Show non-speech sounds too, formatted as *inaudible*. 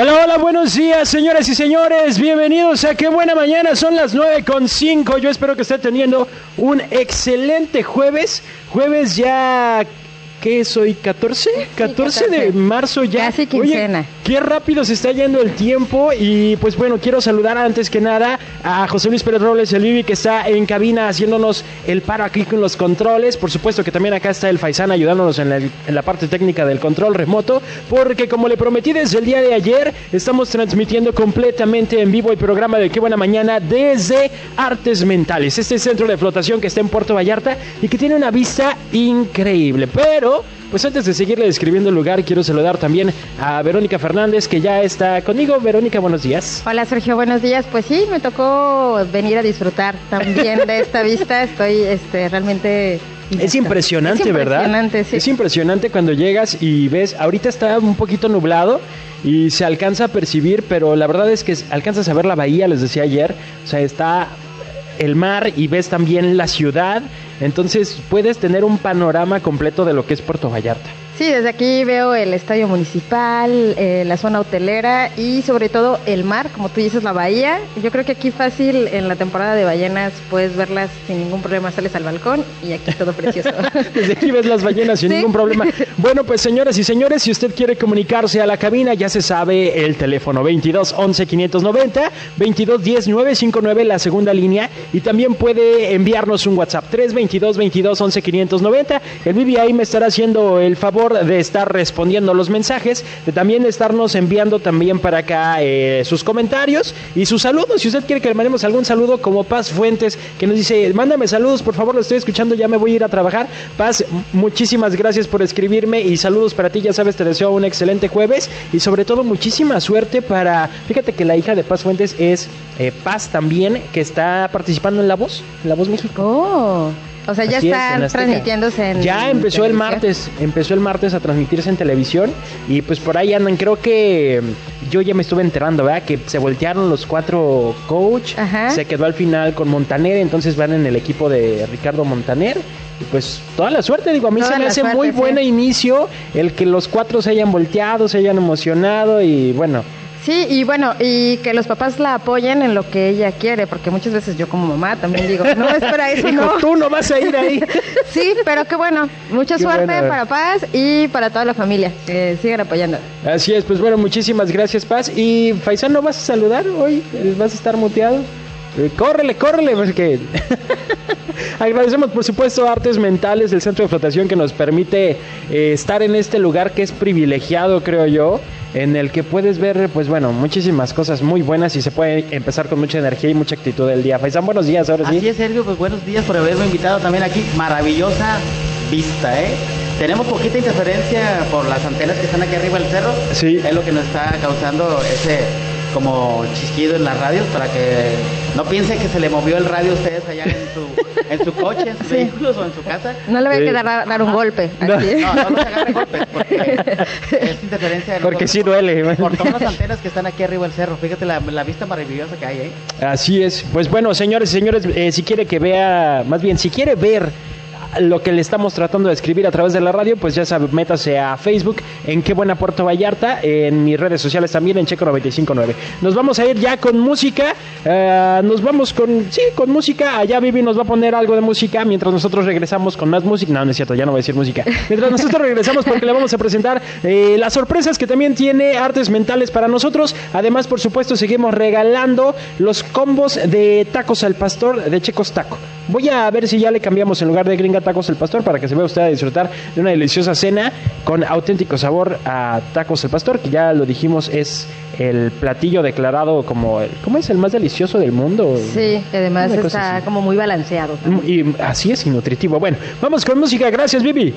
Hola, hola, buenos días, señoras y señores. Bienvenidos a Qué Buena Mañana. Son las 9 con 5. Yo espero que esté teniendo un excelente jueves. Jueves ya ¿Qué es hoy? ¿14? 14, de marzo ya. Casi quincena. Oye, qué rápido se está yendo el tiempo. Y pues bueno, quiero saludar antes que nada a José Luis Pérez Robles, el Vivi, que está en cabina haciéndonos el paro aquí con los controles. Por supuesto que también acá está el Faisán ayudándonos en la, en la parte técnica del control remoto. Porque como le prometí desde el día de ayer, estamos transmitiendo completamente en vivo el programa de Qué Buena Mañana desde Artes Mentales. Este centro de flotación que está en Puerto Vallarta y que tiene una vista increíble. Pero pues antes de seguirle describiendo el lugar, quiero saludar también a Verónica Fernández, que ya está conmigo. Verónica, buenos días. Hola Sergio, buenos días. Pues sí, me tocó venir a disfrutar también de esta vista. Estoy este, realmente... Es impresionante, es ¿verdad? impresionante, sí. Es impresionante cuando llegas y ves, ahorita está un poquito nublado y se alcanza a percibir, pero la verdad es que alcanzas a ver la bahía, les decía ayer, o sea, está el mar y ves también la ciudad entonces puedes tener un panorama completo de lo que es Puerto Vallarta. Sí, desde aquí veo el estadio municipal, eh, la zona hotelera y sobre todo el mar, como tú dices, la bahía. Yo creo que aquí fácil en la temporada de ballenas puedes verlas sin ningún problema, sales al balcón y aquí todo precioso. *laughs* desde aquí ves las ballenas sin ¿Sí? ningún problema. Bueno, pues señoras y señores, si usted quiere comunicarse a la cabina, ya se sabe el teléfono 22 11 590, 22 10 959, la segunda línea, y también puede enviarnos un WhatsApp 322 22 11 590. El Vivi ahí me estará haciendo el favor de estar respondiendo los mensajes, de también estarnos enviando también para acá eh, sus comentarios y sus saludos. Si usted quiere que le mandemos algún saludo, como Paz Fuentes, que nos dice, mándame saludos, por favor, lo estoy escuchando, ya me voy a ir a trabajar. Paz, muchísimas gracias por escribirme y saludos para ti, ya sabes, te deseo un excelente jueves y sobre todo muchísima suerte para, fíjate que la hija de Paz Fuentes es eh, Paz también, que está participando en La Voz, en La Voz México. Oh. O sea, ya Así es, está en transmitiéndose en. Ya empezó el martes, empezó el martes a transmitirse en televisión y pues por ahí andan, creo que mm, yo ya me estuve enterando, ¿verdad? Que se voltearon los cuatro coach, Ajá. se quedó al final con Montaner, entonces van en el equipo de Ricardo Montaner. Y pues toda la suerte, digo, a mí Toda se me hace suerte, muy sí. buen inicio el que los cuatro se hayan volteado, se hayan emocionado y bueno, Sí, y bueno, y que los papás la apoyen en lo que ella quiere, porque muchas veces yo como mamá también digo, no, espera, eso hijo, no. tú no vas a ir ahí. *laughs* Sí, pero qué bueno. Mucha Qué suerte para Paz y para toda la familia. Que sigan apoyando. Así es, pues bueno, muchísimas gracias, Paz. Y Faisán, ¿no vas a saludar hoy? ¿Vas a estar muteado? Eh, córrele, córrele, porque *laughs* agradecemos por supuesto Artes Mentales, el centro de flotación que nos permite eh, estar en este lugar que es privilegiado, creo yo, en el que puedes ver, pues bueno, muchísimas cosas muy buenas y se puede empezar con mucha energía y mucha actitud del día. Faisán, buenos días, ahora Así sí. es, Sergio, pues buenos días por haberme invitado también aquí. Maravillosa vista, ¿eh? Tenemos poquita interferencia por las antenas que están aquí arriba del cerro. Sí. Es lo que nos está causando ese como chisquido en las radios para que no piensen que se le movió el radio a ustedes allá en su, en su coche, en sus Sí. vehículos o en su casa. No le voy a Sí. quedar dar, dar un golpe. No. No, no, se agarren golpes porque *laughs* es interferencia de Porque sí por- duele. Por todas las antenas que están aquí arriba del cerro. Fíjate la, la vista maravillosa que hay ahí. Así es. Pues bueno, señores y señores, eh, si quiere que vea, más bien, si quiere ver lo que le estamos tratando de escribir a través de la radio, pues ya sabe, métase a Facebook en Qué Buena Puerto Vallarta, en mis redes sociales también, en Checo 959. Nos vamos a ir ya con música, eh, nos vamos con, sí, con música, allá Vivi nos va a poner algo de música, mientras nosotros regresamos con más música, no, no es cierto, ya no voy a decir música, mientras nosotros regresamos porque le vamos a presentar eh, las sorpresas que también tiene Artes Mentales para nosotros, además por supuesto seguimos regalando los combos de tacos al pastor de Checos Taco. Voy a ver si ya le cambiamos en lugar de gringa tacos al pastor para que se vea usted a disfrutar de una deliciosa cena con auténtico sabor a tacos al pastor, que ya lo dijimos es el platillo declarado como el, ¿cómo es el más delicioso del mundo? Sí, además está así. como muy balanceado. Mm, Y así es y nutritivo. Bueno, vamos con música. Gracias, Vivi.